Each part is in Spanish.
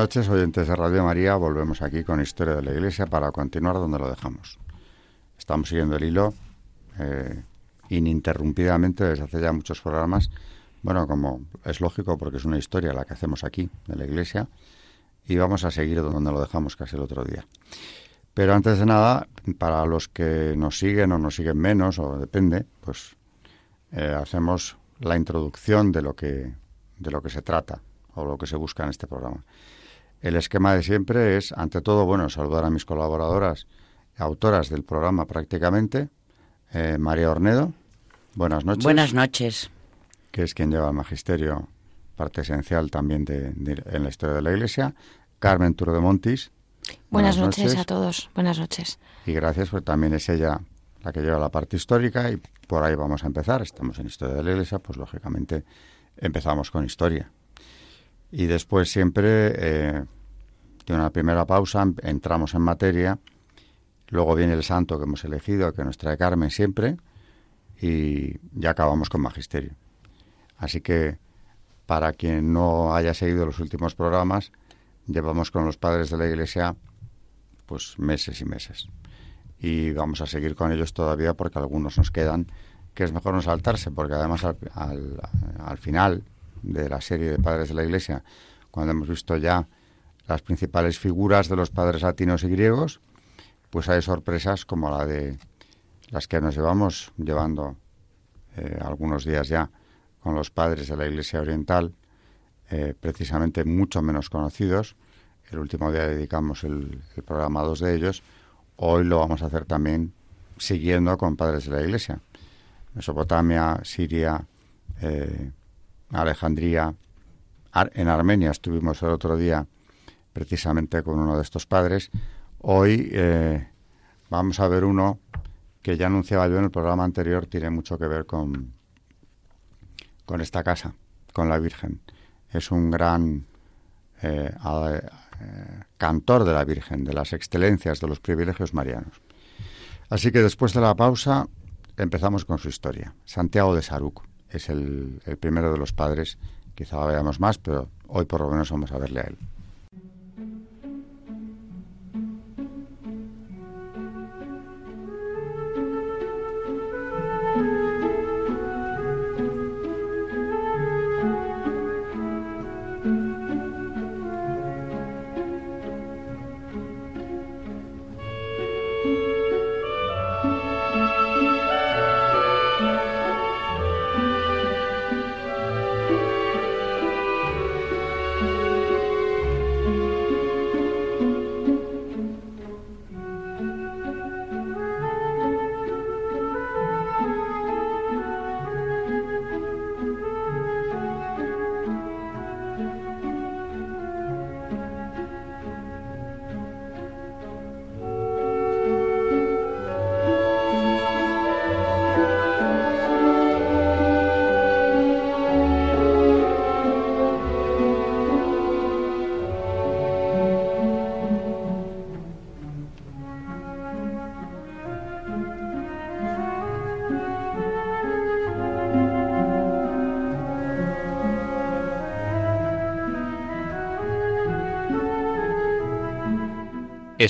Noches, oyentes de Radio María. Volvemos aquí con Historia de la Iglesia para continuar donde lo dejamos. Estamos siguiendo el hilo eh, ininterrumpidamente desde hace ya muchos programas. Bueno, como es lógico porque es una historia la que hacemos aquí de la Iglesia y vamos a seguir donde lo dejamos casi el otro día. Pero antes de nada, para los que nos siguen o nos siguen menos, o depende, pues eh, hacemos la introducción de lo que de lo que se trata o lo que se busca en este programa. El esquema de siempre es, ante todo, bueno, saludar a mis colaboradoras, autoras del programa prácticamente, eh, María Ornedo. Buenas noches. Buenas noches. Que es quien lleva el magisterio, parte esencial también de, en la historia de la Iglesia. Carmen Turo de Montis. Buenas, noches, a todos. Buenas noches. Y gracias, porque también es ella la que lleva la parte histórica y por ahí vamos a empezar. Estamos en Historia de la Iglesia, pues lógicamente empezamos con historia. Y después siempre, eh, tiene una primera pausa, entramos en materia, luego viene el santo que hemos elegido, que nos trae Carmen siempre, y ya acabamos con magisterio. Así que, para quien no haya seguido los últimos programas, llevamos con los padres de la Iglesia pues meses y meses. Y vamos a seguir con ellos todavía porque algunos nos quedan, que es mejor no saltarse, porque además al, al final de la serie de padres de la Iglesia, cuando hemos visto ya las principales figuras de los padres latinos y griegos, pues hay sorpresas como la de las que nos llevamos llevando eh, algunos días ya con los padres de la Iglesia Oriental, eh, precisamente mucho menos conocidos. El último día dedicamos el, programa a dos de ellos. Hoy lo vamos a hacer también siguiendo con padres de la Iglesia. Mesopotamia, Siria, eh, Alejandría, en Armenia estuvimos el otro día precisamente con uno de estos padres. Hoy eh, vamos a ver uno que ya anunciaba yo en el programa anterior, tiene mucho que ver con, con esta casa, con la Virgen. Es un gran eh, eh, cantor de la Virgen, de las excelencias, de los privilegios marianos. Así que después de la pausa empezamos con su historia. Santiago de Saruc es el, el primero de los padres. Quizá veamos más, pero hoy por lo menos vamos a verle a él.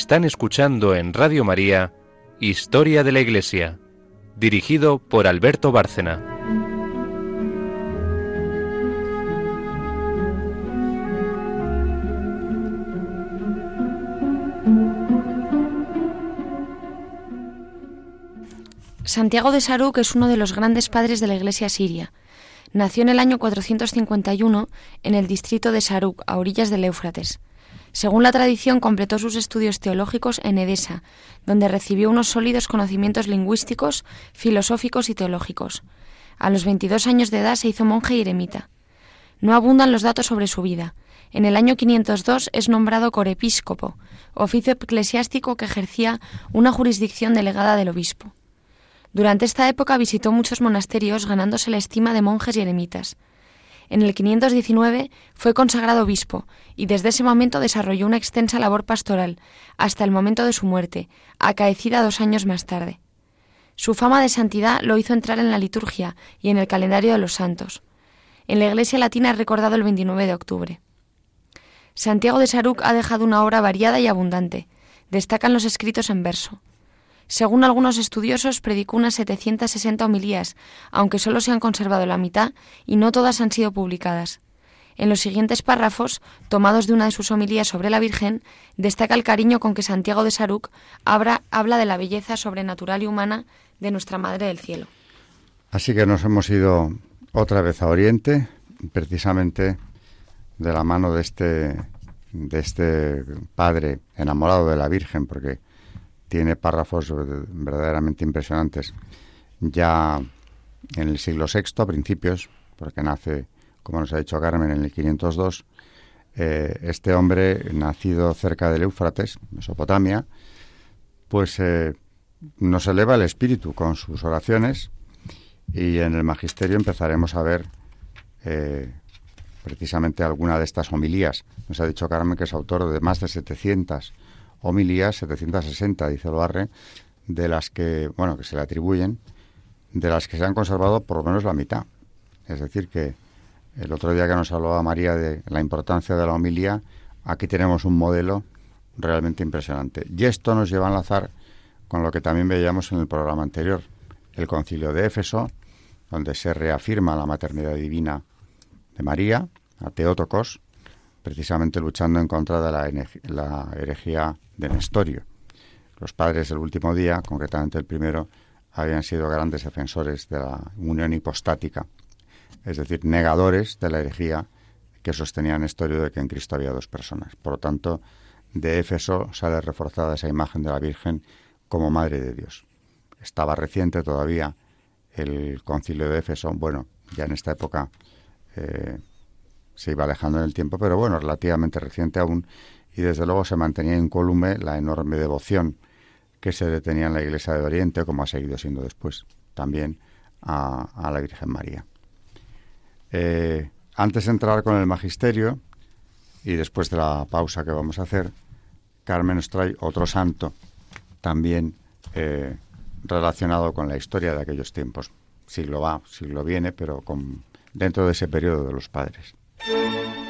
Están escuchando en Radio María Historia de la Iglesia, dirigido por Alberto Bárcena. Santiago de Saruk es uno de los grandes padres de la Iglesia siria. Nació en el año 451 en el distrito de Saruk, a orillas del Éufrates. Según la tradición, completó sus estudios teológicos en Edesa, donde recibió unos sólidos conocimientos lingüísticos, filosóficos y teológicos. A los 22 años de edad se hizo monje y eremita. No abundan los datos sobre su vida. En el año 502 es nombrado corepiscopo, oficio eclesiástico que ejercía una jurisdicción delegada del obispo. Durante esta época visitó muchos monasterios ganándose la estima de monjes y eremitas. En el 519 fue consagrado obispo y desde ese momento desarrolló una extensa labor pastoral hasta el momento de su muerte, acaecida dos años más tarde. Su fama de santidad lo hizo entrar en la liturgia y en el calendario de los santos. En la Iglesia latina es recordado el 29 de octubre. Santiago de Saruc ha dejado una obra variada y abundante. Destacan los escritos en verso. Según algunos estudiosos, predicó unas 760 homilías, aunque solo se han conservado la mitad y no todas han sido publicadas. En los siguientes párrafos, tomados de una de sus homilías sobre la Virgen, destaca el cariño con que Santiago de Saruc habla, de la belleza sobrenatural y humana de nuestra Madre del Cielo. Así que nos hemos ido otra vez a Oriente, precisamente de la mano de este, de este padre enamorado de la Virgen, porque tiene párrafos verdaderamente impresionantes. Ya en el siglo VI, a principios, porque nace, como nos ha dicho Carmen, en el 502, eh, este hombre, nacido cerca del Éufrates, Mesopotamia, pues eh, nos eleva el espíritu con sus oraciones y en el magisterio empezaremos a ver eh, precisamente alguna de estas homilías. Nos ha dicho Carmen que es autor de más de 700 homilías, 760, dice el Barre, de las que, bueno, que se le atribuyen, de las que se han conservado por lo menos la mitad. Es decir, que el otro día que nos hablaba María de la importancia de la homilía, aquí tenemos un modelo realmente impresionante. Y esto nos lleva a enlazar con lo que también veíamos en el programa anterior, el concilio de Éfeso, donde se reafirma la maternidad divina de María, a Teótocos, precisamente luchando en contra de la, herejía de Nestorio. Los padres del último día, concretamente el primero, habían sido grandes defensores de la unión hipostática, es decir, negadores de la herejía que sostenía Nestorio de que en Cristo había dos personas. Por lo tanto, de Éfeso sale reforzada esa imagen de la Virgen como Madre de Dios. Estaba reciente todavía el concilio de Éfeso, bueno, ya en esta época eh, se iba alejando en el tiempo, pero bueno, relativamente reciente aún, y desde luego se mantenía incólume la enorme devoción que se detenía en la Iglesia de Oriente, como ha seguido siendo después también a, la Virgen María. Eh, antes de entrar con el magisterio y después de la pausa que vamos a hacer, Carmen nos trae otro santo también eh, relacionado con la historia de aquellos tiempos. Siglo va, siglo viene, pero con, dentro de ese periodo de los padres. Música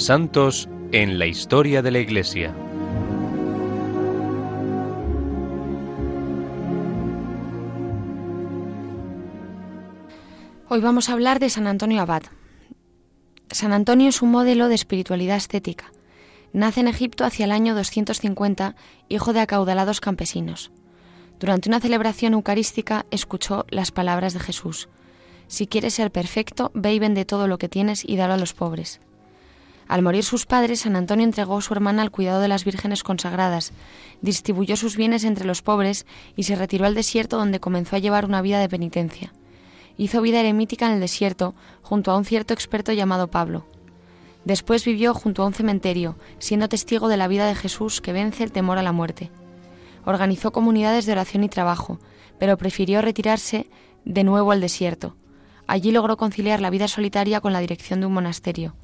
Santos en la historia de la Iglesia. Hoy vamos a hablar de San Antonio Abad. San Antonio es un modelo de espiritualidad estética. Nace en Egipto hacia el año 250, hijo de acaudalados campesinos. Durante una celebración eucarística escuchó las palabras de Jesús. Si quieres ser perfecto, ve y vende todo lo que tienes y dalo a los pobres. Al morir sus padres, San Antonio entregó a su hermana al cuidado de las vírgenes consagradas, distribuyó sus bienes entre los pobres y se retiró al desierto donde comenzó a llevar una vida de penitencia. Hizo vida eremítica en el desierto, junto a un cierto experto llamado Pablo. Después vivió junto a un cementerio, siendo testigo de la vida de Jesús que vence el temor a la muerte. Organizó comunidades de oración y trabajo, pero prefirió retirarse de nuevo al desierto. Allí logró conciliar la vida solitaria con la dirección de un monasterio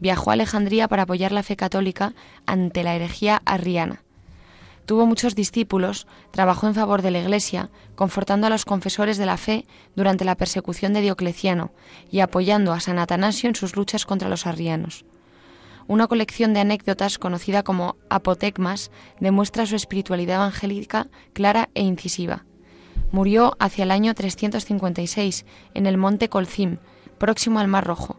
viajó a Alejandría para apoyar la fe católica ante la herejía arriana. Tuvo muchos discípulos, trabajó en favor de la Iglesia, confortando a los confesores de la fe durante la persecución de Diocleciano y apoyando a San Atanasio en sus luchas contra los arrianos. Una colección de anécdotas conocida como Apotecmas demuestra su espiritualidad evangélica clara e incisiva. Murió hacia el año 356 en el monte Colcim, próximo al Mar Rojo,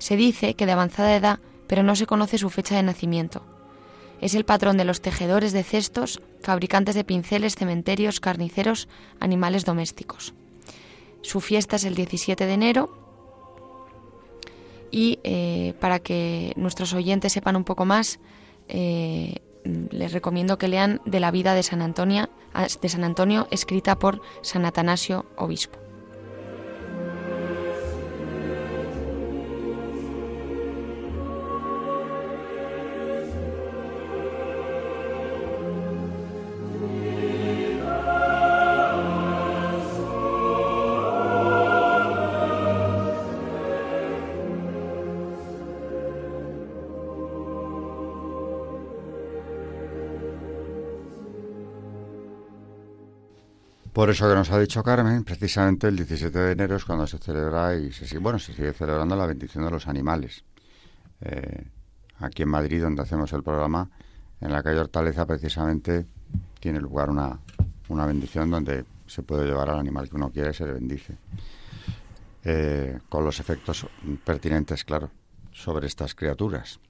se dice que de avanzada edad, pero no se conoce su fecha de nacimiento. Es el patrón de los tejedores de cestos, fabricantes de pinceles, cementerios, carniceros, animales domésticos. Su fiesta es el 17 de enero y eh, para que nuestros oyentes sepan un poco más, eh, les recomiendo que lean de la vida de San, Antonio, de San Antonio escrita por San Atanasio, obispo. Por eso que nos ha dicho Carmen, precisamente el 17 de enero es cuando se celebra y se sigue, bueno, se sigue celebrando la bendición de los animales. Eh, aquí en Madrid, donde hacemos el programa, en la calle Hortaleza, precisamente tiene lugar una, una bendición donde se puede llevar al animal que uno quiere y se le bendice. Eh, con los efectos pertinentes, claro, sobre estas criaturas.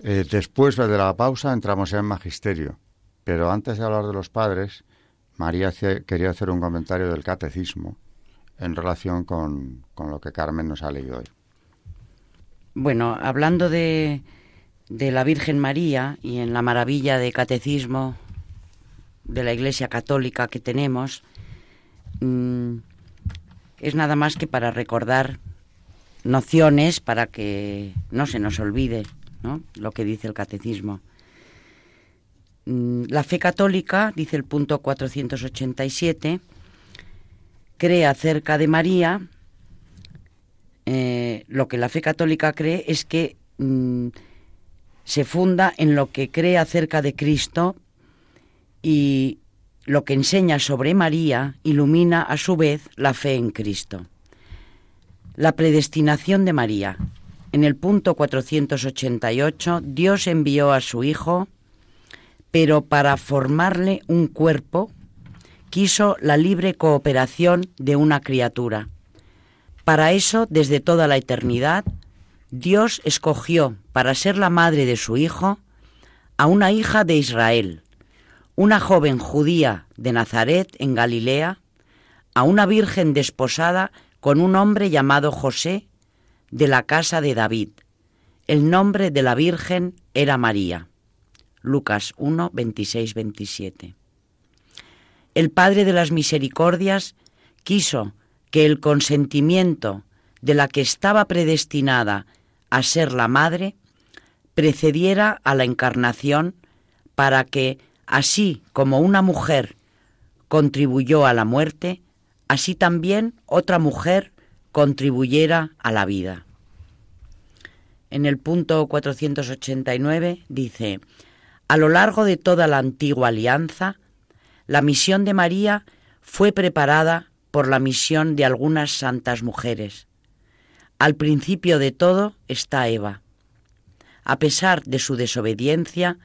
Eh, después de la pausa entramos en magisterio, pero antes de hablar de los padres, María quería hacer un comentario del catecismo en relación con, lo que Carmen nos ha leído hoy. Bueno, hablando de, de la Virgen María y en la maravilla de catecismo de la Iglesia Católica que tenemos, mm, es nada más que para recordar nociones para que no se nos olvide lo que dice el catecismo. Mm, la fe católica, dice el punto 487, cree acerca de María, eh, lo que la fe católica cree es que mm, se funda en lo que cree acerca de Cristo y lo que enseña sobre María ilumina a su vez la fe en Cristo. La predestinación de María. En el punto 488, Dios envió a su Hijo, pero para formarle un cuerpo quiso la libre cooperación de una criatura. Para eso, desde toda la eternidad, Dios escogió para ser la madre de su Hijo a una hija de Israel, una joven judía de Nazaret en Galilea, a una virgen desposada con un hombre llamado José, de la casa de David. El nombre de la Virgen era María. Lucas 1, 26, 27. El Padre de las Misericordias quiso que el consentimiento de la que estaba predestinada a ser la madre precediera a la encarnación para que, así como una mujer contribuyó a la muerte, así también otra mujer contribuyera a la vida. En el punto 489 dice, a lo largo de toda la antigua alianza, la misión de María fue preparada por la misión de algunas santas mujeres. Al principio de todo está Eva. A pesar de su desobediencia,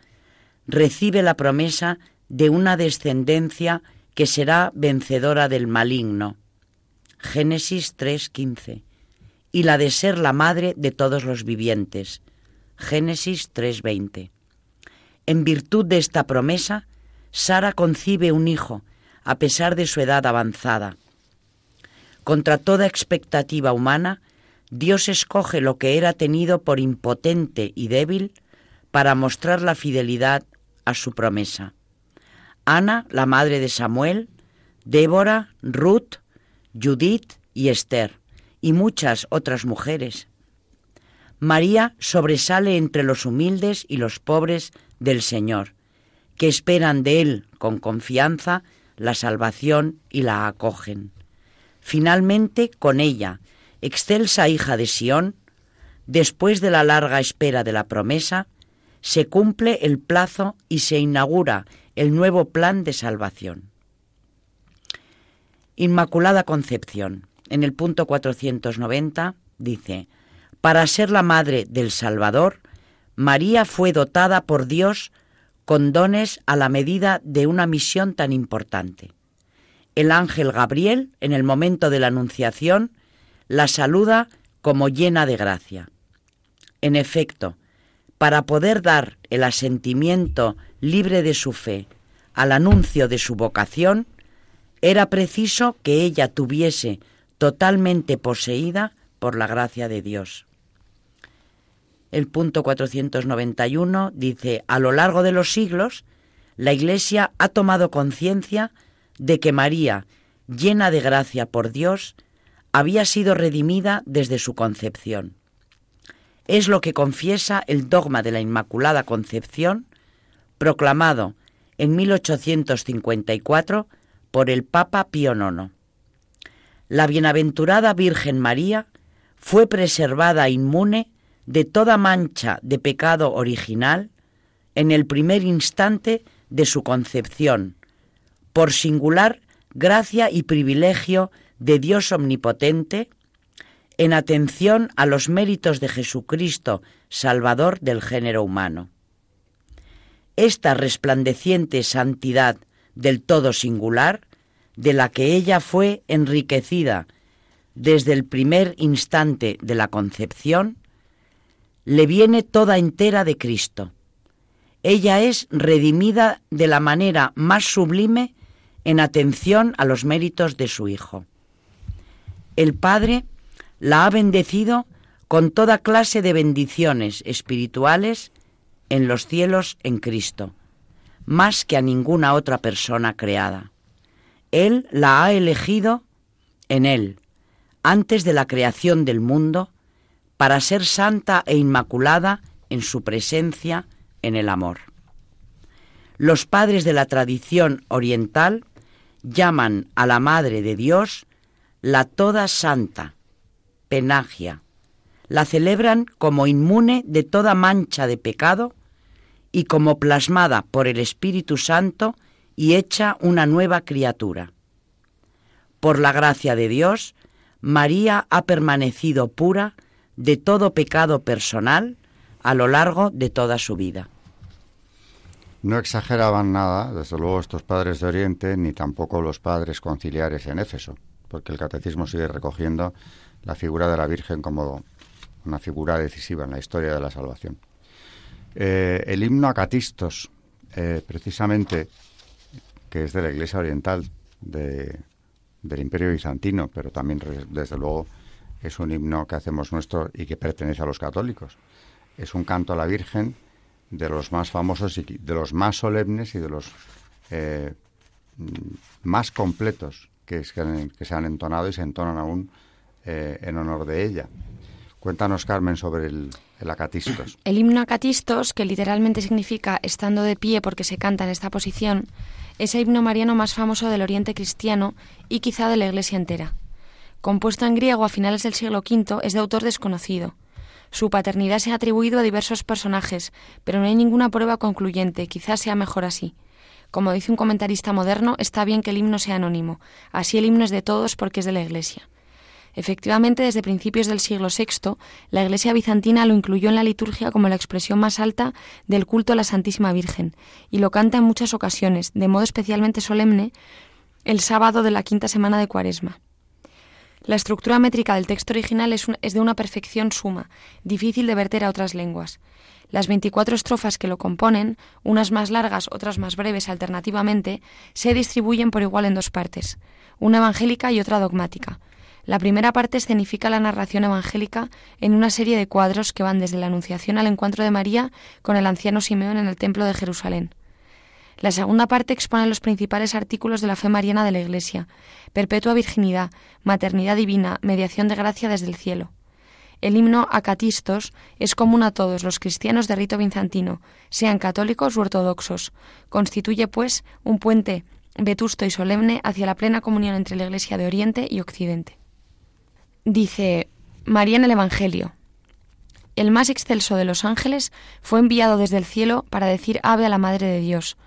recibe la promesa de una descendencia que será vencedora del maligno. Génesis 3:15. Y la de ser la madre de todos los vivientes. Génesis 3:20. En virtud de esta promesa, Sara concibe un hijo, a pesar de su edad avanzada. Contra toda expectativa humana, Dios escoge lo que era tenido por impotente y débil para mostrar la fidelidad a su promesa. Ana, la madre de Samuel, Débora, Ruth, Judith y Esther, y muchas otras mujeres. María sobresale entre los humildes y los pobres del Señor, que esperan de Él con confianza la salvación y la acogen. Finalmente, con ella, excelsa hija de Sión, después de la larga espera de la promesa, se cumple el plazo y se inaugura el nuevo plan de salvación. Inmaculada Concepción. En el punto 490 dice, para ser la madre del Salvador, María fue dotada por Dios con dones a la medida de una misión tan importante. El ángel Gabriel, en el momento de la Anunciación, la saluda como llena de gracia. En efecto, para poder dar el asentimiento libre de su fe al anuncio de su vocación, era preciso que ella tuviese totalmente poseída por la gracia de Dios. El punto 491 dice, a lo largo de los siglos, la Iglesia ha tomado conciencia de que María, llena de gracia por Dios, había sido redimida desde su concepción. Es lo que confiesa el dogma de la Inmaculada Concepción, proclamado en 1854 por el Papa Pío IX. La bienaventurada Virgen María fue preservada inmune de toda mancha de pecado original en el primer instante de su concepción, por singular gracia y privilegio de Dios omnipotente, en atención a los méritos de Jesucristo, Salvador del género humano. Esta resplandeciente santidad del todo singular, de la que ella fue enriquecida desde el primer instante de la concepción, le viene toda entera de Cristo. Ella es redimida de la manera más sublime en atención a los méritos de su Hijo. El Padre la ha bendecido con toda clase de bendiciones espirituales en los cielos en Cristo, más que a ninguna otra persona creada. Él la ha elegido en Él, antes de la creación del mundo, para ser santa e inmaculada en su presencia en el amor. Los padres de la tradición oriental llaman a la Madre de Dios la Toda Santa, Penagia. La celebran como inmune de toda mancha de pecado y como plasmada por el Espíritu Santo y hecha una nueva criatura. Por la gracia de Dios, María ha permanecido pura de todo pecado personal a lo largo de toda su vida. No exageraban nada, desde luego, estos padres de Oriente, ni tampoco los padres conciliares en Éfeso, porque el catecismo sigue recogiendo la figura de la Virgen como una figura decisiva en la historia de la salvación. Eh, el himno a Catistos, eh, precisamente, que es de la Iglesia Oriental, de, del Imperio Bizantino, pero también, desde luego, es un himno que hacemos nuestro y que pertenece a los católicos. Es un canto a la Virgen de los más famosos y de los más solemnes y de los eh, más completos que, que, se han entonado y se entonan aún eh, en honor de ella. Cuéntanos, Carmen, sobre el, el acatistos. El himno acatistos, que literalmente significa estando de pie porque se canta en esta posición, es el himno mariano más famoso del Oriente cristiano y quizá de la Iglesia entera. Compuesto en griego a finales del siglo V, es de autor desconocido. Su paternidad se ha atribuido a diversos personajes, pero no hay ninguna prueba concluyente, quizás sea mejor así. Como dice un comentarista moderno, está bien que el himno sea anónimo, así el himno es de todos porque es de la Iglesia. Efectivamente, desde principios del siglo VI, la Iglesia bizantina lo incluyó en la liturgia como la expresión más alta del culto a la Santísima Virgen, y lo canta en muchas ocasiones, de modo especialmente solemne, el sábado de la quinta semana de Cuaresma. La estructura métrica del texto original es, de una perfección suma, difícil de verter a otras lenguas. Las 24 estrofas que lo componen, unas más largas, otras más breves alternativamente, se distribuyen por igual en dos partes, una evangélica y otra dogmática. La primera parte escenifica la narración evangélica en una serie de cuadros que van desde la Anunciación al encuentro de María con el anciano Simeón en el Templo de Jerusalén. La segunda parte expone los principales artículos de la fe mariana de la Iglesia, perpetua virginidad, maternidad divina, mediación de gracia desde el cielo. El himno Acatistos es común a todos los cristianos de rito bizantino, sean católicos u ortodoxos. Constituye, pues, un puente vetusto y solemne hacia la plena comunión entre la Iglesia de Oriente y Occidente. Dice María en el Evangelio. El más excelso de los ángeles fue enviado desde el cielo para decir ave a la Madre de Dios.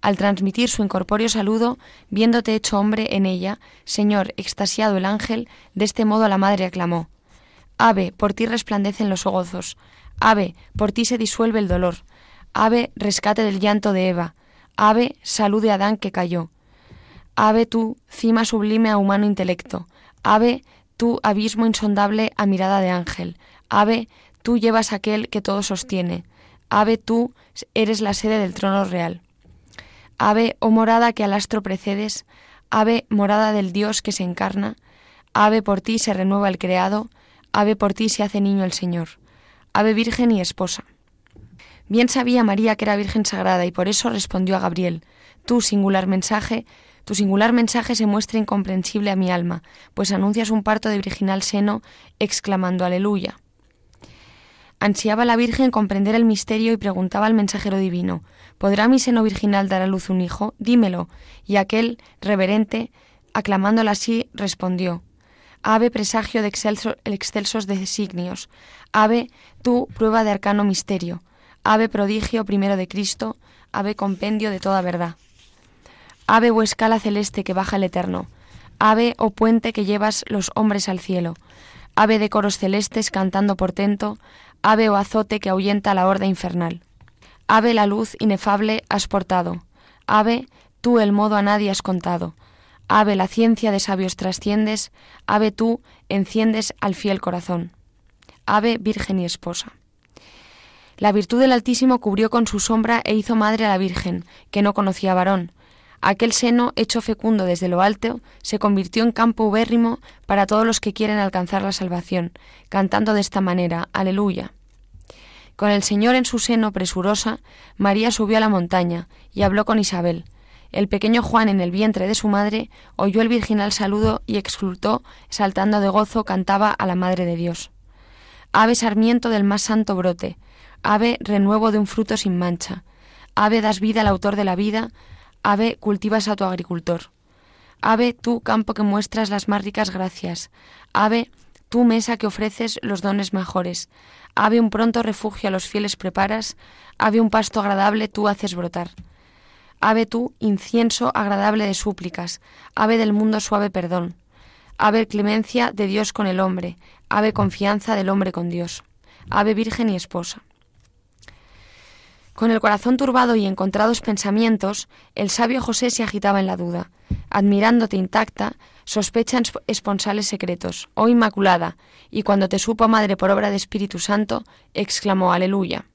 Al transmitir su incorpóreo saludo, viéndote hecho hombre en ella, Señor, extasiado el ángel, de este modo a la Madre aclamó. Ave, por ti resplandecen los gozos. Ave, por ti se disuelve el dolor. Ave, rescate del llanto de Eva. Ave, salud de Adán que cayó. Ave tú, cima sublime a humano intelecto. Ave, tú abismo insondable a mirada de ángel. Ave, tú llevas aquel que todo sostiene. Ave, tú eres la sede del trono real. Ave, oh morada que al astro precedes. Ave, morada del Dios que se encarna. Ave, por ti se renueva el creado. Ave, por ti se hace niño el Señor. Ave virgen y esposa. Bien sabía María que era virgen sagrada y por eso respondió a Gabriel, tú, singular mensaje, tu singular mensaje se muestra incomprensible a mi alma, pues anuncias un parto de virginal seno, exclamando Aleluya. Ansiaba la Virgen comprender el misterio y preguntaba al mensajero divino, ¿podrá mi seno virginal dar a luz un hijo? Dímelo. Y aquel, reverente, aclamándola así, respondió, Ave presagio de excelsos designios, ave tú prueba de arcano misterio, ave prodigio primero de Cristo, ave compendio de toda verdad. Ave o escala celeste que baja el eterno, ave o puente que llevas los hombres al cielo, ave de coros celestes cantando portento, ave o azote que ahuyenta la horda infernal. Ave la luz inefable has portado, ave tú el modo a nadie has contado, ave la ciencia de sabios trasciendes, ave tú enciendes al fiel corazón, ave virgen y esposa. La virtud del Altísimo cubrió con su sombra e hizo madre a la Virgen, que no conocía varón, Aquel seno, hecho fecundo desde lo alto, se convirtió en campo ubérrimo para todos los que quieren alcanzar la salvación, cantando de esta manera, Aleluya. Con el Señor en su seno presurosa, María subió a la montaña y habló con Isabel. El pequeño Juan en el vientre de su madre oyó el virginal saludo y exultó, saltando de gozo, cantaba a la Madre de Dios. Ave sarmiento del más santo brote, ave renuevo de un fruto sin mancha, ave das vida al autor de la vida, Ave, cultivas a tu agricultor. Ave, tú campo que muestras las más ricas gracias. Ave, tú mesa que ofreces los dones mejores. Ave, un pronto refugio a los fieles preparas. Ave, un pasto agradable tú haces brotar. Ave tú, incienso agradable de súplicas. Ave del mundo suave perdón. Ave clemencia de Dios con el hombre. Ave confianza del hombre con Dios. Ave virgen y esposa. Con el corazón turbado y encontrados pensamientos, el sabio José se agitaba en la duda. Admirándote intacta, sospechan esponsales secretos, oh Inmaculada, y cuando te supo madre por obra de Espíritu Santo, exclamó Aleluya.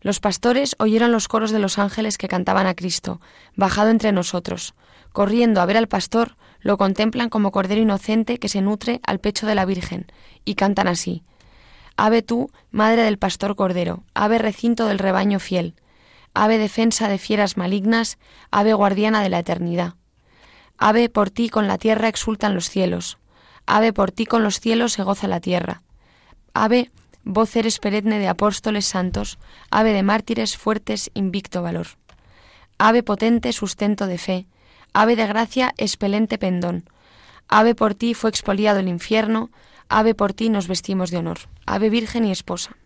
Los pastores oyeron los coros de los ángeles que cantaban a Cristo, bajado entre nosotros. Corriendo a ver al pastor, Lo contemplan como cordero inocente que se nutre al pecho de la Virgen, y cantan así. Ave tú, madre del pastor cordero, ave recinto del rebaño fiel, ave defensa de fieras malignas, ave guardiana de la eternidad. Ave por ti con la tierra exultan los cielos, ave por ti con los cielos se goza la tierra. Ave, voz eres perenne de apóstoles santos, ave de mártires fuertes, invicto valor. Ave potente, sustento de fe, ave de gracia, expelente pendón. Ave por ti fue expoliado el infierno, ave por ti nos vestimos de honor. Ave virgen y esposa.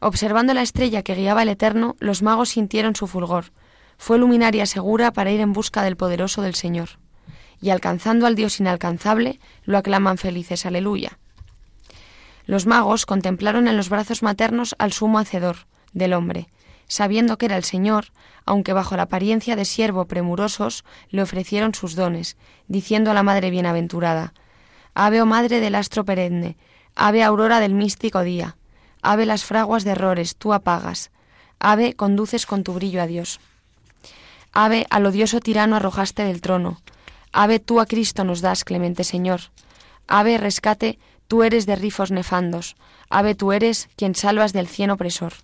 Observando la estrella que guiaba el Eterno, los magos sintieron su fulgor. Fue luminaria segura para ir en busca del poderoso del Señor. Y alcanzando al Dios inalcanzable, lo aclaman felices. Aleluya. Los magos contemplaron en los brazos maternos al sumo hacedor del hombre, sabiendo que era el Señor, aunque bajo la apariencia de siervo premurosos, le ofrecieron sus dones, diciendo a la Madre bienaventurada, Ave, oh Madre del astro perenne, ave aurora del místico día, ave las fraguas de errores, tú apagas, ave conduces con tu brillo a Dios. Ave al odioso tirano arrojaste del trono, ave tú a Cristo nos das, clemente Señor, ave rescate, tú eres de rifos nefandos, ave tú eres quien salvas del cien opresor.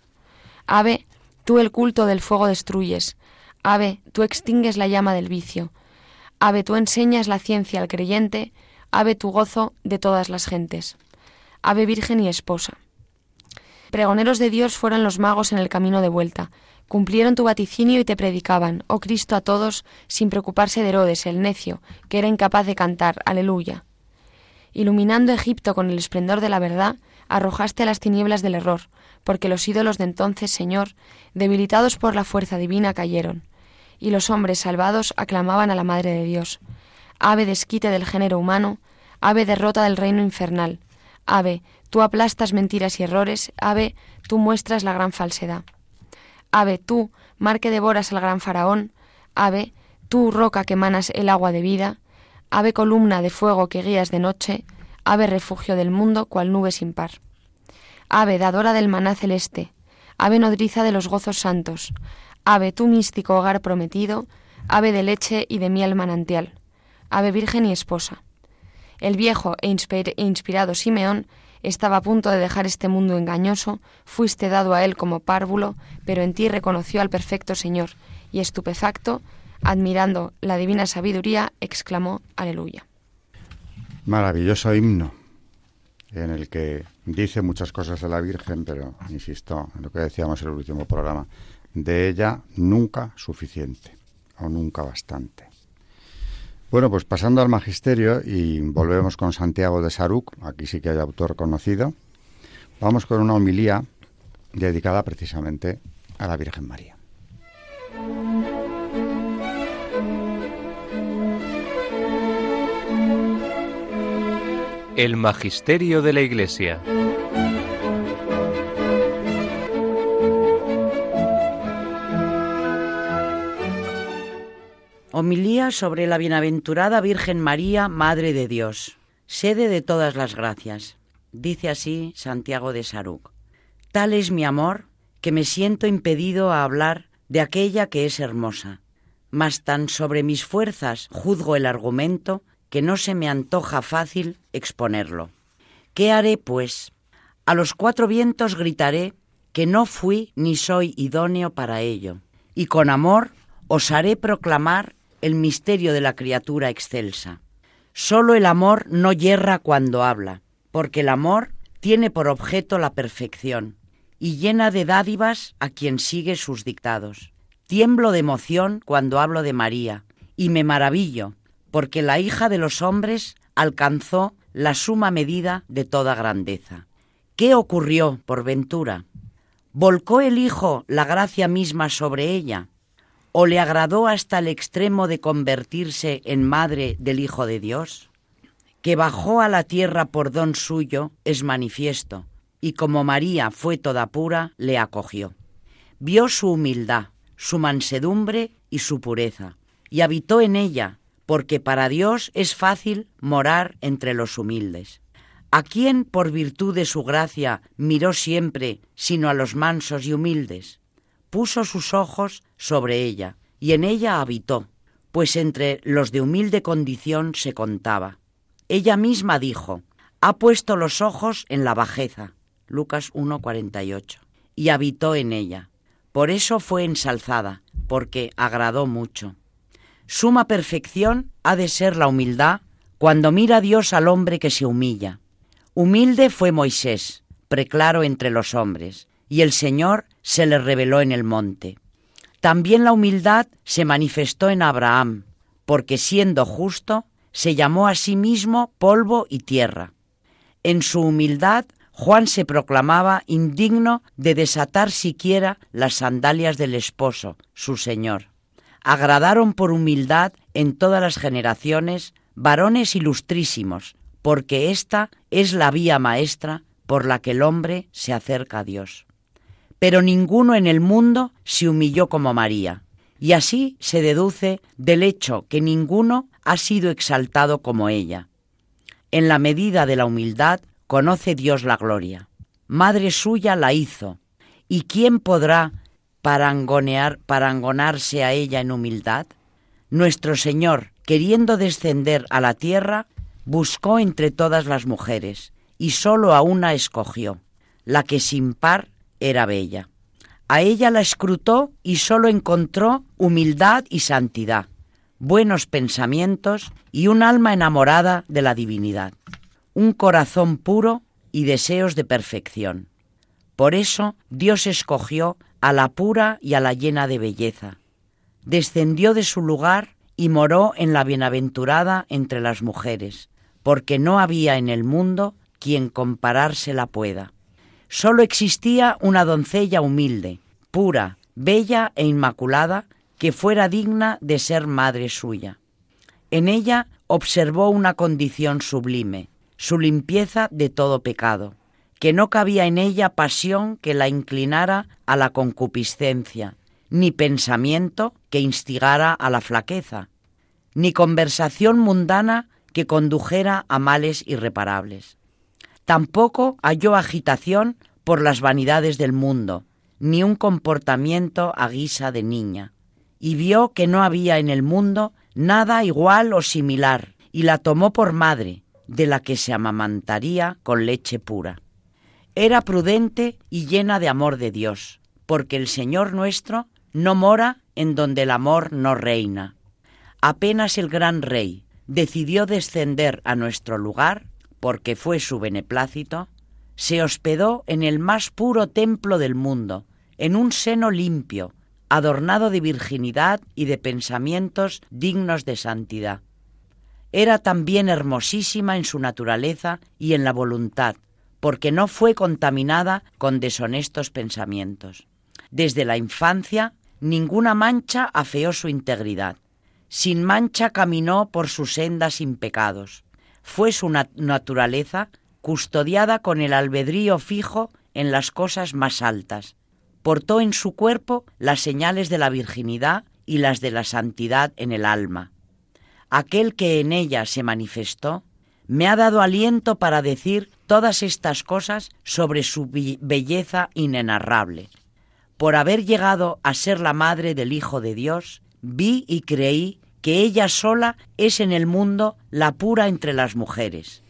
Ave, tú el culto del fuego destruyes, ave, tú extingues la llama del vicio, ave, tú enseñas la ciencia al creyente, ave tu gozo de todas las gentes, ave virgen y esposa. Pregoneros de Dios fueron los magos en el camino de vuelta, cumplieron tu vaticinio y te predicaban, oh Cristo, a todos, sin preocuparse de Herodes, el necio, que era incapaz de cantar, aleluya. Iluminando Egipto con el esplendor de la verdad, arrojaste a las tinieblas del error, porque los ídolos de entonces, Señor, debilitados por la fuerza divina, cayeron, y los hombres salvados aclamaban a la Madre de Dios. Ave desquite del género humano, ave derrota del reino infernal, ave, tú aplastas mentiras y errores, ave, tú muestras la gran falsedad. Ave, tú, mar que devoras al gran faraón, ave, tú, roca que manas el agua de vida, ave columna de fuego que guías de noche, ave refugio del mundo cual nube sin par. Ave dadora del maná celeste, ave nodriza de los gozos santos, ave tú místico hogar prometido, ave de leche y de miel manantial, ave virgen y esposa. El viejo e, inspirado Simeón estaba a punto de dejar este mundo engañoso, fuiste dado a él como párvulo, pero en ti reconoció al perfecto Señor, y estupefacto, admirando la divina sabiduría, exclamó Aleluya. Maravilloso himno, en el que dice muchas cosas de la Virgen, pero insisto en lo que decíamos en el último programa, de ella nunca suficiente o nunca bastante. Bueno, pues pasando al magisterio y volvemos con Santiago de Saruc, aquí sí que hay autor conocido, vamos con una homilía dedicada precisamente a la Virgen María. El Magisterio de la Iglesia. Homilía sobre la bienaventurada Virgen María, Madre de Dios, sede de todas las gracias. Dice así Santiago de Saruc. Tal es mi amor que me siento impedido a hablar de aquella que es hermosa, mas tan sobre mis fuerzas juzgo el argumento que no se me antoja fácil exponerlo. ¿Qué haré, pues? A los cuatro vientos gritaré que no fui ni soy idóneo para ello, y con amor os haré proclamar el misterio de la criatura excelsa. Solo el amor no yerra cuando habla, porque el amor tiene por objeto la perfección y llena de dádivas a quien sigue sus dictados. Tiemblo de emoción cuando hablo de María y me maravillo, porque la hija de los hombres alcanzó la suma medida de toda grandeza. ¿Qué ocurrió por ventura? ¿Volcó el Hijo la gracia misma sobre ella? O le agradó hasta el extremo de convertirse en madre del Hijo de Dios? Que bajó a la tierra por don suyo es manifiesto, y como María fue toda pura, le acogió. Vio su humildad, su mansedumbre y su pureza, y habitó en ella, porque para Dios es fácil morar entre los humildes. ¿A quién por virtud de su gracia miró siempre, sino a los mansos y humildes? Puso sus ojos sobre ella y en ella habitó, pues entre los de humilde condición se contaba. Ella misma dijo, ha puesto los ojos en la bajeza, Lucas 1.48, y habitó en ella. Por eso fue ensalzada, porque agradó mucho. Suma perfección ha de ser la humildad cuando mira Dios al hombre que se humilla. Humilde fue Moisés, preclaro entre los hombres, y el Señor se le reveló en el monte. También la humildad se manifestó en Abraham, porque siendo justo, se llamó a sí mismo polvo y tierra. En su humildad, Juan se proclamaba indigno de desatar siquiera las sandalias del esposo, su Señor. Agradaron por humildad en todas las generaciones varones ilustrísimos, porque esta es la vía maestra por la que el hombre se acerca a Dios pero ninguno en el mundo se humilló como María. Y así se deduce del hecho que ninguno ha sido exaltado como ella. En la medida de la humildad conoce Dios la gloria. Madre suya la hizo. ¿Y quién podrá parangonear, parangonarse a ella en humildad? Nuestro Señor, queriendo descender a la tierra, buscó entre todas las mujeres y sólo a una escogió, la que sin par era bella. A ella la escrutó y sólo encontró humildad y santidad, buenos pensamientos y un alma enamorada de la divinidad, un corazón puro y deseos de perfección. Por eso Dios escogió a la pura y a la llena de belleza. Descendió de su lugar y moró en la bienaventurada entre las mujeres, porque no había en el mundo quien comparársela pueda. Solo existía una doncella humilde, pura, bella e inmaculada, que fuera digna de ser madre suya. En ella observó una condición sublime, su limpieza de todo pecado, que no cabía en ella pasión que la inclinara a la concupiscencia, ni pensamiento que instigara a la flaqueza, ni conversación mundana que condujera a males irreparables. Tampoco halló agitación por las vanidades del mundo, ni un comportamiento a guisa de niña, y vio que no había en el mundo nada igual o similar, y la tomó por madre, de la que se amamantaría con leche pura. Era prudente y llena de amor de Dios, porque el Señor nuestro no mora en donde el amor no reina. Apenas el gran rey decidió descender a nuestro lugar, porque fue su beneplácito, se hospedó en el más puro templo del mundo, en un seno limpio, adornado de virginidad y de pensamientos dignos de santidad. Era también hermosísima en su naturaleza y en la voluntad, porque no fue contaminada con deshonestos pensamientos. Desde la infancia ninguna mancha afeó su integridad. Sin mancha caminó por sus sendas sin pecados fue su naturaleza custodiada con el albedrío fijo en las cosas más altas. Portó en su cuerpo las señales de la virginidad y las de la santidad en el alma. Aquel que en ella se manifestó me ha dado aliento para decir todas estas cosas sobre su belleza inenarrable. Por haber llegado a ser la madre del Hijo de Dios, vi y creí que ella sola es en el mundo la pura entre las mujeres.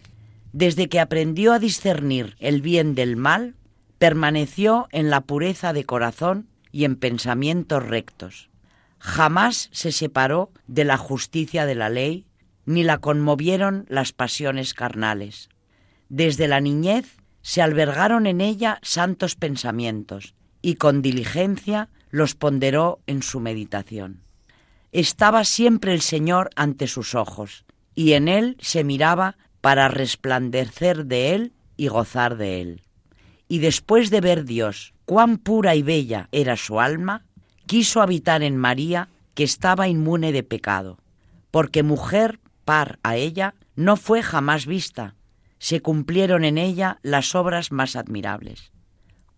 Desde que aprendió a discernir el bien del mal, permaneció en la pureza de corazón y en pensamientos rectos. Jamás se separó de la justicia de la ley, ni la conmovieron las pasiones carnales. Desde la niñez se albergaron en ella santos pensamientos, y con diligencia los ponderó en su meditación estaba siempre el Señor ante sus ojos, y en él se miraba para resplandecer de él y gozar de él. Y después de ver Dios cuán pura y bella era su alma, quiso habitar en María, que estaba inmune de pecado, porque mujer par a ella no fue jamás vista, se cumplieron en ella las obras más admirables.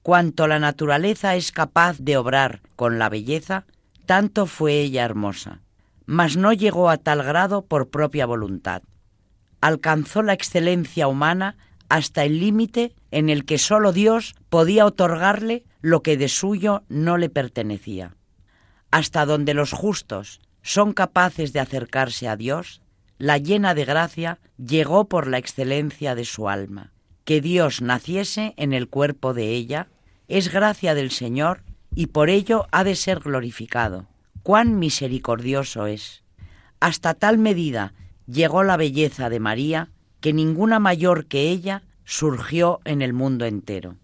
Cuanto la naturaleza es capaz de obrar con la belleza, tanto fue ella hermosa, mas no llegó a tal grado por propia voluntad. Alcanzó la excelencia humana hasta el límite en el que sólo Dios podía otorgarle lo que de suyo no le pertenecía, hasta donde los justos, son capaces de acercarse a Dios, la llena de gracia llegó por la excelencia de su alma. Que Dios naciese en el cuerpo de ella es gracia del Señor y por ello ha de ser glorificado. Cuán misericordioso es. Hasta tal medida llegó la belleza de María que ninguna mayor que ella surgió en el mundo entero.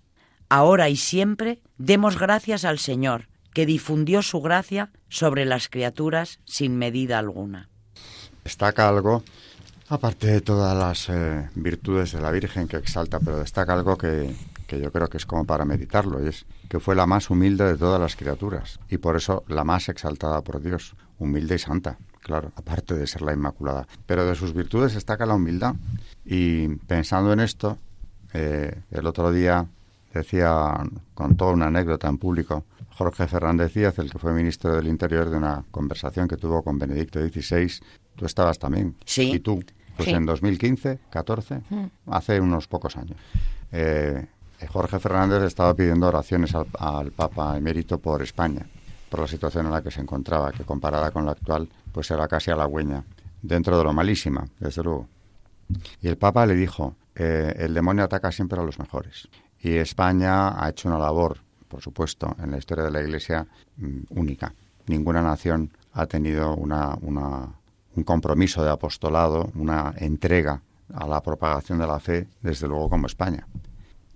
Ahora y siempre demos gracias al Señor, que difundió su gracia sobre las criaturas sin medida alguna. Destaca algo, aparte de todas las eh, virtudes de la Virgen que exalta, pero destaca algo que, que yo creo que es como para meditarlo, y es que fue la más humilde de todas las criaturas, y por eso la más exaltada por Dios, humilde y santa, claro, aparte de ser la Inmaculada. Pero de sus virtudes destaca la humildad, y pensando en esto, eh, el otro día decía, contó una anécdota en público, Jorge Fernández Díaz, el que fue ministro del Interior, de una conversación que tuvo con Benedicto XVI. Tú estabas también. Sí. Y tú, pues en 2015, 14, mm. hace unos pocos años. Eh, Jorge Fernández estaba pidiendo oraciones al, al, Papa emérito por España, por la situación en la que se encontraba, que comparada con la actual, pues era casi halagüeña, dentro de lo malísima, desde luego. Y el Papa le dijo, eh, el demonio ataca siempre a los mejores. Y España ha hecho una labor por supuesto, en la historia de la Iglesia mm, única. Ninguna nación ha tenido una, un compromiso de apostolado, una entrega a la propagación de la fe, desde luego como España.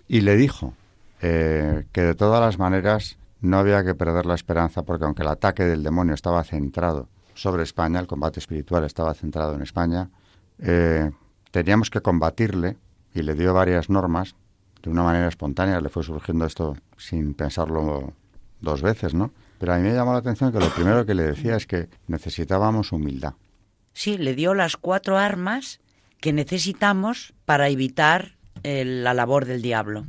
Y le dijo eh, que de todas las maneras no había que perder la esperanza porque aunque el ataque del demonio estaba centrado sobre España, el combate espiritual estaba centrado en España, eh, teníamos que combatirle y le dio varias normas de una manera espontánea, le fue surgiendo esto sin pensarlo dos veces, ¿no? Pero a mí me llamó la atención que lo primero que le decía es que necesitábamos humildad. Sí, le dio las cuatro armas que necesitamos para evitar la labor del diablo.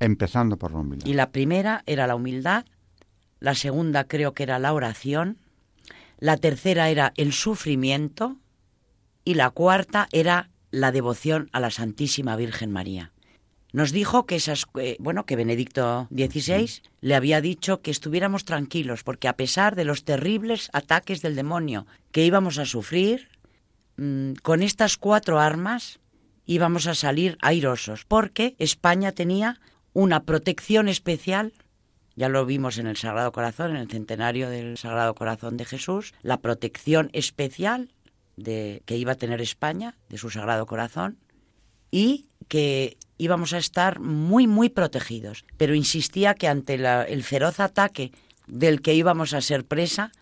Empezando por la humildad. Y la primera era la humildad, la segunda creo que era la oración, la tercera era el sufrimiento y la cuarta era la devoción a la Santísima Virgen María nos dijo que esas eh, bueno que Benedicto XVI le había dicho que estuviéramos tranquilos porque a pesar de los terribles ataques del demonio que íbamos a sufrir mm, con estas cuatro armas íbamos a salir airosos porque España tenía una protección especial ya lo vimos en el Sagrado Corazón, en el centenario del Sagrado Corazón de Jesús, la protección especial de, que iba a tener España de su Sagrado Corazón y que íbamos a estar muy, muy protegidos. Pero insistía que ante el feroz ataque del que íbamos a ser presa,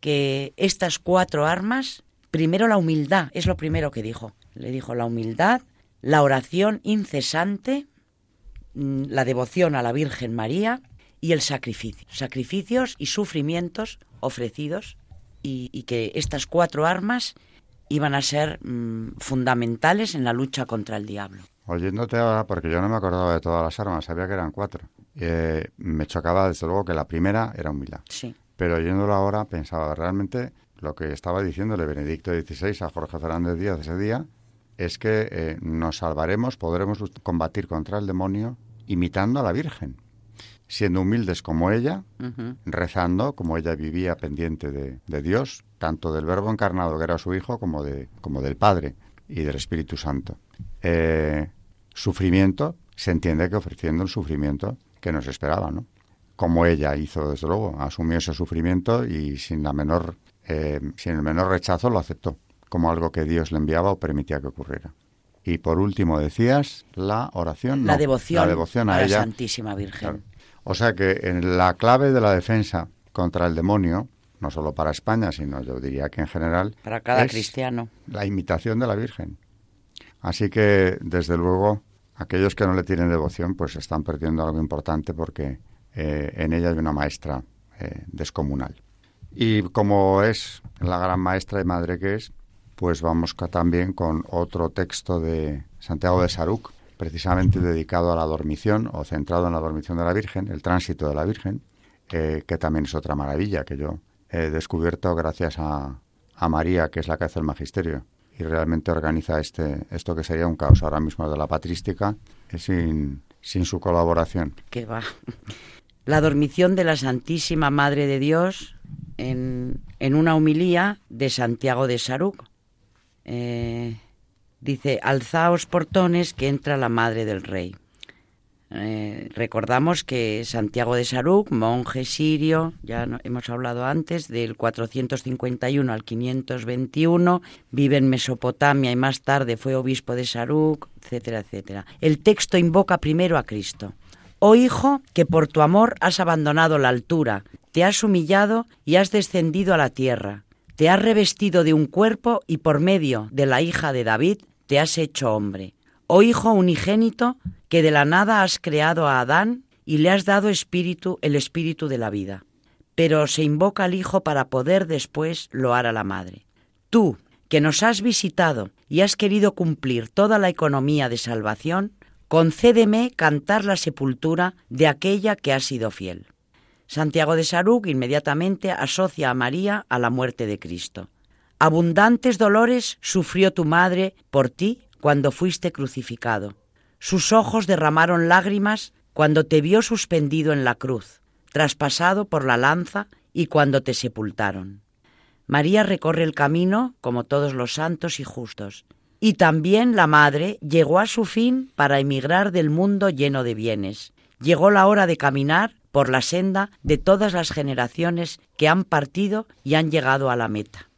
que estas cuatro armas, primero la humildad, es lo primero que dijo. Le dijo la humildad, la oración incesante, mm, la devoción a la Virgen María y el sacrificio. Sacrificios y sufrimientos ofrecidos y, y que estas cuatro armas iban a ser mm, fundamentales en la lucha contra el diablo. Oyéndote ahora, porque yo no me acordaba de todas las armas, sabía que eran cuatro. Eh, me chocaba desde luego que la primera era humildad. Sí. Pero oyéndolo ahora pensaba realmente lo que estaba diciéndole Benedicto XVI a Jorge Fernández Díaz ese día es que eh, nos salvaremos, podremos combatir contra el demonio imitando a la Virgen, siendo humildes como ella, rezando como ella vivía pendiente de, de, Dios, tanto del Verbo encarnado que era su Hijo como, de, como del Padre y del Espíritu Santo. Eh, sufrimiento, se entiende que ofreciendo el sufrimiento que nos esperaba, ¿no? Como ella hizo, desde luego, asumió ese sufrimiento y sin la menor, eh, sin el menor rechazo lo aceptó como algo que Dios le enviaba o permitía que ocurriera. Y por último decías la oración, la devoción, la devoción a, la Santísima Virgen. O sea que en la clave de la defensa contra el demonio, no solo para España, sino yo diría que en general, para cada cristiano, la imitación de la Virgen. Así que, desde luego, aquellos que no le tienen devoción, pues están perdiendo algo importante porque eh, en ella hay una maestra eh, descomunal. Y como es la gran maestra y madre que es, pues vamos también con otro texto de Santiago de Saruc, precisamente dedicado a la dormición o centrado en la dormición de la Virgen, el tránsito de la Virgen, que también es otra maravilla que yo he descubierto gracias a, a María, que es la que hace el magisterio y realmente organiza este esto que sería un caos ahora mismo de la patrística sin, sin su colaboración. Que va. La dormición de la Santísima Madre de Dios en, una humilía de Santiago de Saruc. Eh, dice, alzaos portones que entra la madre del rey. Eh, recordamos que Santiago de Saruc, monje sirio, ya hemos hablado antes, del 451 al 521, vive en Mesopotamia y más tarde fue obispo de Saruc, etcétera, etcétera. El texto invoca primero a Cristo. Oh hijo, que por tu amor has abandonado la altura, te has humillado y has descendido a la tierra, te has revestido de un cuerpo y por medio de la hija de David te has hecho hombre. Oh hijo unigénito, que de la nada has creado a Adán y le has dado espíritu, el espíritu de la vida. Pero se invoca al Hijo para poder después loar a la Madre. Tú, que nos has visitado y has querido cumplir toda la economía de salvación, concédeme cantar la sepultura de aquella que ha sido fiel. Santiago de Saruc inmediatamente asocia a María a la muerte de Cristo. Abundantes dolores sufrió tu madre por ti cuando fuiste crucificado. Sus ojos derramaron lágrimas cuando te vio suspendido en la cruz, traspasado por la lanza y cuando te sepultaron. María recorre el camino como todos los santos y justos, y también la Madre llegó a su fin para emigrar del mundo lleno de bienes. Llegó la hora de caminar por la senda de todas las generaciones que han partido y han llegado a la meta.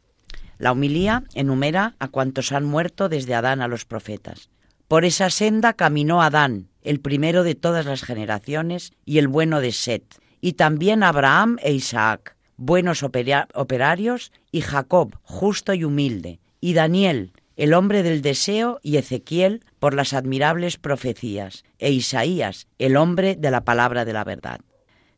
La humilía enumera a cuantos han muerto desde Adán a los profetas. Por esa senda caminó Adán, el primero de todas las generaciones, y el bueno de Set, y también Abraham e Isaac, buenos operarios, y Jacob, justo y humilde, y Daniel, el hombre del deseo, y Ezequiel, por las admirables profecías, e Isaías, el hombre de la palabra de la verdad.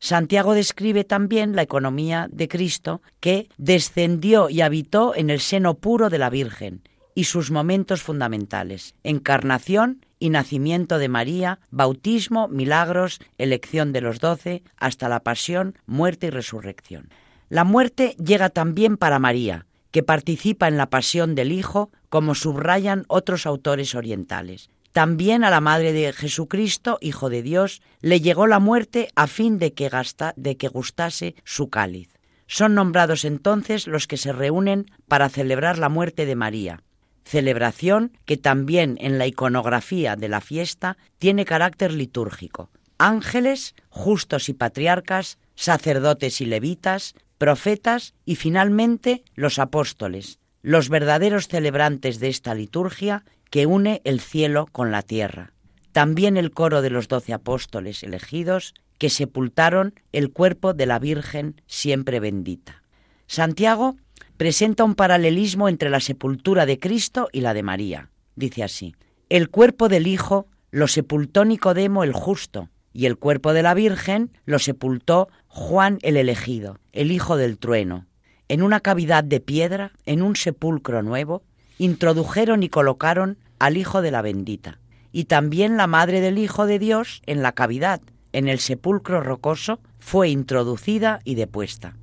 Santiago describe también la economía de Cristo que descendió y habitó en el seno puro de la Virgen y sus momentos fundamentales, encarnación y nacimiento de María, bautismo, milagros, elección de los doce, hasta la pasión, muerte y resurrección. La muerte llega también para María, que participa en la pasión del Hijo, como subrayan otros autores orientales. También a la Madre de Jesucristo, Hijo de Dios, le llegó la muerte a fin de que, de que gustase su cáliz. Son nombrados entonces los que se reúnen para celebrar la muerte de María, celebración que también en la iconografía de la fiesta tiene carácter litúrgico. Ángeles, justos y patriarcas, sacerdotes y levitas, profetas y finalmente los apóstoles, los verdaderos celebrantes de esta liturgia que une el cielo con la tierra. También el coro de los doce apóstoles elegidos que sepultaron el cuerpo de la Virgen siempre bendita. Santiago presenta un paralelismo entre la sepultura de Cristo y la de María. Dice así, el cuerpo del Hijo lo sepultó Nicodemo el justo, y el cuerpo de la Virgen lo sepultó Juan el elegido, el hijo del trueno, en una cavidad de piedra, en un sepulcro nuevo, introdujeron y colocaron al Hijo de la bendita, y también la Madre del Hijo de Dios en la cavidad, en el sepulcro rocoso, fue introducida y depuesta.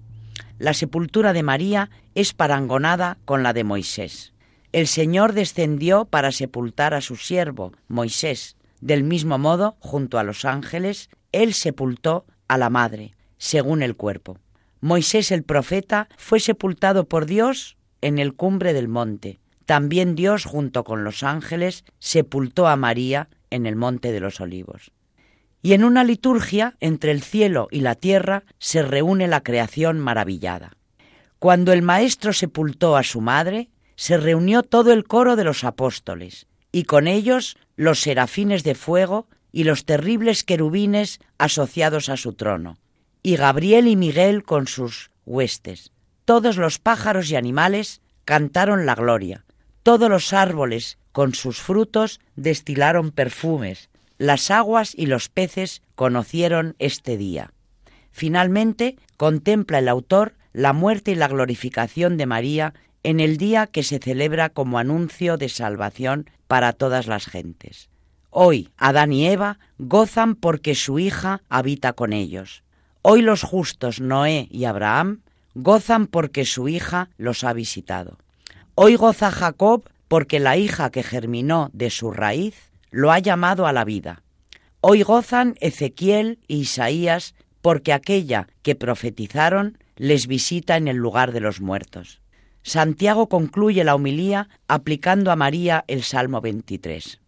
La sepultura de María es parangonada con la de Moisés. El Señor descendió para sepultar a su siervo, Moisés. Del mismo modo, junto a los ángeles, Él sepultó a la Madre, según el cuerpo. Moisés el profeta fue sepultado por Dios en el cumbre del monte, también Dios, junto con los ángeles, sepultó a María en el Monte de los Olivos. Y en una liturgia entre el cielo y la tierra se reúne la creación maravillada. Cuando el Maestro sepultó a su madre, se reunió todo el coro de los apóstoles, y con ellos los serafines de fuego y los terribles querubines asociados a su trono, y Gabriel y Miguel con sus huestes. Todos los pájaros y animales cantaron la gloria, todos los árboles con sus frutos destilaron perfumes, las aguas y los peces conocieron este día. Finalmente, contempla el autor la muerte y la glorificación de María en el día que se celebra como anuncio de salvación para todas las gentes. Hoy Adán y Eva gozan porque su hija habita con ellos. Hoy los justos Noé y Abraham gozan porque su hija los ha visitado. Hoy goza Jacob porque la hija que germinó de su raíz lo ha llamado a la vida. Hoy gozan Ezequiel e Isaías porque aquella que profetizaron les visita en el lugar de los muertos. Santiago concluye la homilía aplicando a María el Salmo 23.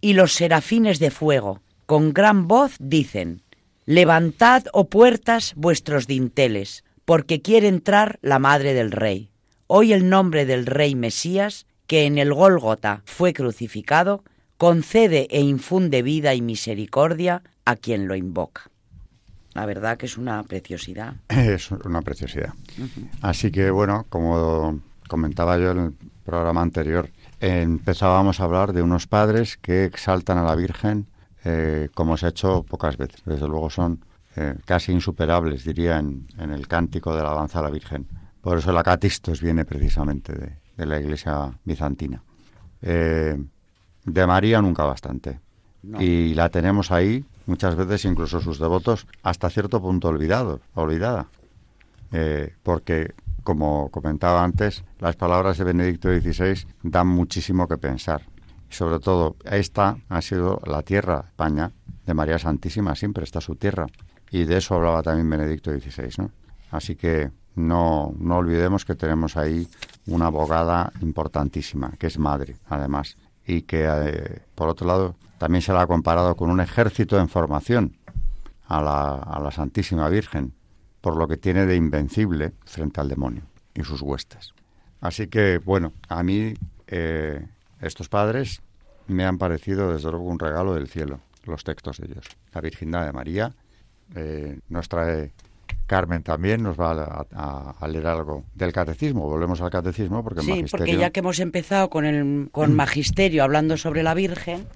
Y los serafines de fuego, con gran voz, dicen, Levantad, oh puertas, vuestros dinteles, porque quiere entrar la Madre del Rey. Hoy el nombre del Rey Mesías, que en el Gólgota fue crucificado, concede e infunde vida y misericordia a quien lo invoca. La verdad que es una preciosidad. Es una preciosidad. Así que bueno, como comentaba yo en el programa anterior, empezábamos a hablar de unos padres que exaltan a la Virgen eh, como se ha hecho pocas veces. Desde luego son eh, casi insuperables, diría, en, el cántico de alabanza a la Virgen. Por eso el acatistos viene precisamente de, la iglesia bizantina. Eh, de María nunca bastante. Y la tenemos ahí, muchas veces incluso sus devotos, hasta cierto punto olvidado, olvidada. porque, como comentaba antes, las palabras de Benedicto XVI dan muchísimo que pensar sobre todo esta ha sido la tierra, España, de María Santísima, siempre está su tierra. Y de eso hablaba también Benedicto XVI, ¿no? Así que no, no olvidemos que tenemos ahí una abogada importantísima, que es madre, además, y que, eh, por otro lado, también se la ha comparado con un ejército en formación a la, a la Santísima Virgen, por lo que tiene de invencible frente al demonio y sus huestes. Así que, bueno, a mí eh, estos padres me han parecido desde luego un regalo del cielo, los textos de ellos. La Virginidad de María eh, nos trae Carmen también nos va a, leer algo del catecismo. Volvemos al catecismo porque sí, porque ya que hemos empezado con el con magisterio hablando sobre la Virgen,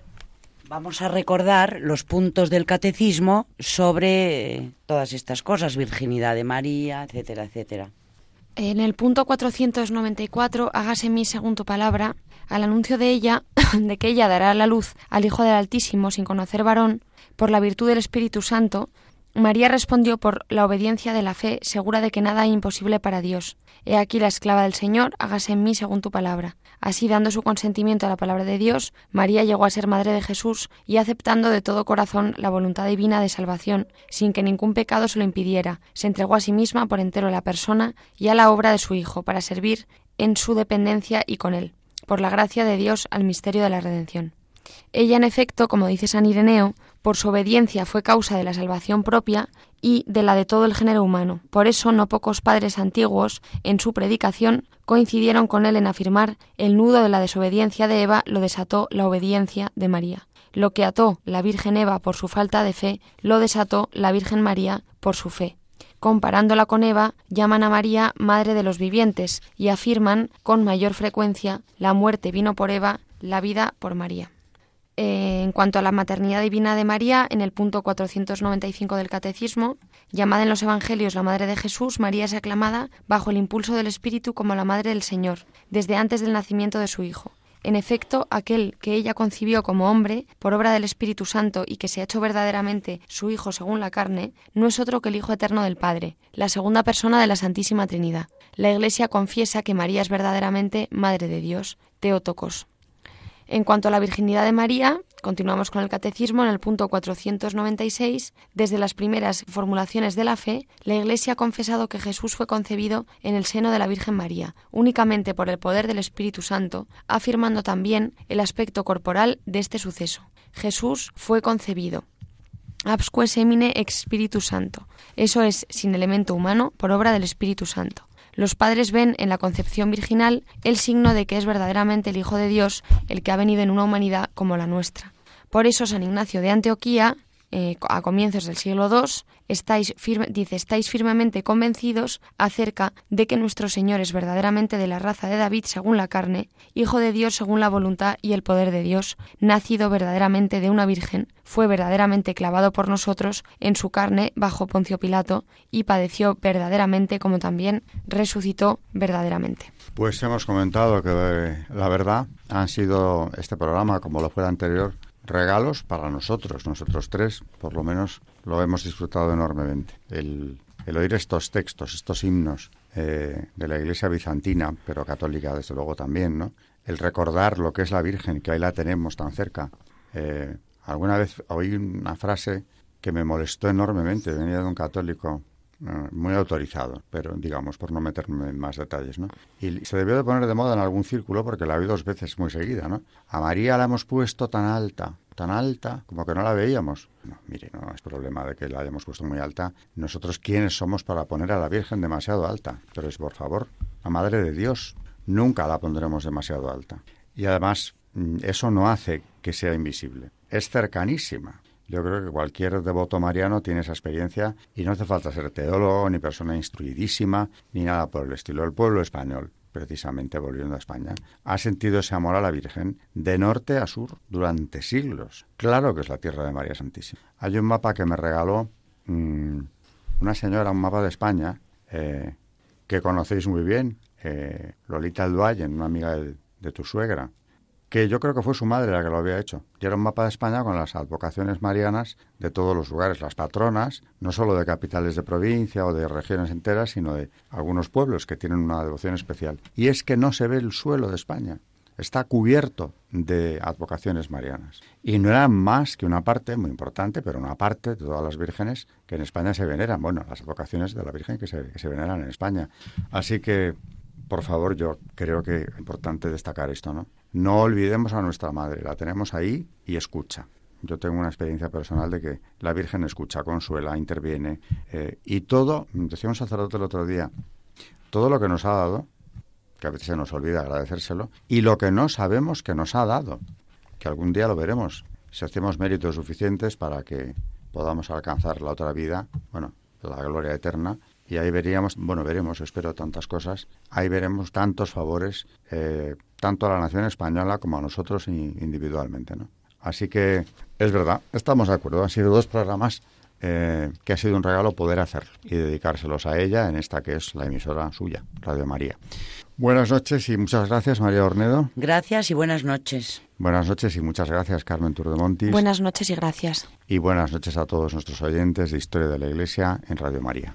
vamos a recordar los puntos del catecismo sobre todas estas cosas, virginidad de María, etcétera, etcétera. En el punto 494, hágase mi segundo palabra, al anuncio de ella, de que ella dará la luz al Hijo del Altísimo sin conocer varón, por la virtud del Espíritu Santo, María respondió por la obediencia de la fe, segura de que nada hay imposible para Dios. He aquí la esclava del Señor, hágase en mí según tu palabra. Así, dando su consentimiento a la palabra de Dios, María llegó a ser madre de Jesús y aceptando de todo corazón la voluntad divina de salvación, sin que ningún pecado se lo impidiera, se entregó a sí misma por entero a la persona y a la obra de su Hijo, para servir en su dependencia y con él, por la gracia de Dios al misterio de la redención. Ella, en efecto, como dice San Ireneo, por su obediencia fue causa de la salvación propia y de la de todo el género humano. Por eso no pocos padres antiguos, en su predicación, coincidieron con él en afirmar el nudo de la desobediencia de Eva lo desató la obediencia de María. Lo que ató la Virgen Eva por su falta de fe, lo desató la Virgen María por su fe. Comparándola con Eva, llaman a María Madre de los vivientes y afirman con mayor frecuencia la muerte vino por Eva, la vida por María. Eh, en cuanto a la maternidad divina de María, en el punto 495 del Catecismo, llamada en los Evangelios la Madre de Jesús, María es aclamada bajo el impulso del Espíritu como la Madre del Señor, desde antes del nacimiento de su Hijo. En efecto, aquel que ella concibió como hombre, por obra del Espíritu Santo, y que se ha hecho verdaderamente su Hijo según la carne, no es otro que el Hijo eterno del Padre, la segunda persona de la Santísima Trinidad. La Iglesia confiesa que María es verdaderamente Madre de Dios, Teotocos. En cuanto a la virginidad de María, continuamos con el catecismo en el punto 496. Desde las primeras formulaciones de la fe, la Iglesia ha confesado que Jesús fue concebido en el seno de la Virgen María, únicamente por el poder del Espíritu Santo, afirmando también el aspecto corporal de este suceso. Jesús fue concebido. Absque semine ex Spiritus Santo. Eso es, sin elemento humano, por obra del Espíritu Santo los padres ven en la concepción virginal el signo de que es verdaderamente el Hijo de Dios el que ha venido en una humanidad como la nuestra. Por eso San Ignacio de Antioquía eh, a comienzos del siglo II, estáis dice, estáis firmemente convencidos acerca de que nuestro Señor es verdaderamente de la raza de David según la carne, Hijo de Dios según la voluntad y el poder de Dios, nacido verdaderamente de una virgen, fue verdaderamente clavado por nosotros en su carne bajo Poncio Pilato y padeció verdaderamente como también resucitó verdaderamente. Pues hemos comentado que la verdad han sido este programa, como lo fue el anterior, regalos para nosotros, nosotros tres, por lo menos lo hemos disfrutado enormemente. El, oír estos textos, estos himnos eh, de la Iglesia bizantina, pero católica desde luego también, ¿no? El recordar lo que es la Virgen, que ahí la tenemos tan cerca. Eh, alguna vez oí una frase que me molestó enormemente, venía de un católico muy autorizado, pero digamos, por no meterme en más detalles, ¿no? Y se debió de poner de moda en algún círculo porque la vi dos veces muy seguida, ¿no? A María la hemos puesto tan alta, tan alta, como que no la veíamos. No, mire, no es problema de que la hayamos puesto muy alta. Nosotros, ¿quiénes somos para poner a la Virgen demasiado alta? Pero es, por favor, la Madre de Dios. Nunca la pondremos demasiado alta. Y además, mm, eso no hace que sea invisible. Es cercanísima. Yo creo que cualquier devoto mariano tiene esa experiencia y no hace falta ser teólogo, ni persona instruidísima, ni nada por el estilo. El pueblo español, precisamente volviendo a España, ha sentido ese amor a la Virgen de norte a sur durante siglos. Claro que es la tierra de María Santísima. Hay un mapa que me regaló mm, una señora, un mapa de España, eh, que conocéis muy bien, eh, Lolita Alduayen, una amiga de tu suegra que yo creo que fue su madre la que lo había hecho. Y era un mapa de España con las advocaciones marianas de todos los lugares, las patronas, no solo de capitales de provincia o de regiones enteras, sino de algunos pueblos que tienen una devoción especial. Y es que no se ve el suelo de España. Está cubierto de advocaciones marianas. Y no eran más que una parte, muy importante, pero una parte de todas las vírgenes que en España se veneran. Bueno, las advocaciones de la Virgen que se veneran en España. Así que por favor, yo creo que es importante destacar esto, ¿no? No olvidemos a nuestra madre, la tenemos ahí y escucha. Yo tengo una experiencia personal de que la Virgen escucha, consuela, interviene eh, y todo, decía un sacerdote el otro día, todo lo que nos ha dado, que a veces se nos olvida agradecérselo, y lo que no sabemos que nos ha dado, que algún día lo veremos, si hacemos méritos suficientes para que podamos alcanzar la otra vida, bueno, la gloria eterna, y ahí veríamos, bueno, veremos, espero tantas cosas, ahí veremos tantos favores, eh, tanto a la nación española como a nosotros individualmente, ¿no? Así que es verdad, estamos de acuerdo, han sido dos programas eh, que ha sido un regalo poder hacer y dedicárselos a ella en esta que es la emisora suya, Radio María. Buenas noches y muchas gracias, María Ornedo. Gracias y buenas noches. Buenas noches y muchas gracias, Carmen Turdemontis. Buenas noches y gracias. Y buenas noches a todos nuestros oyentes de Historia de la Iglesia en Radio María.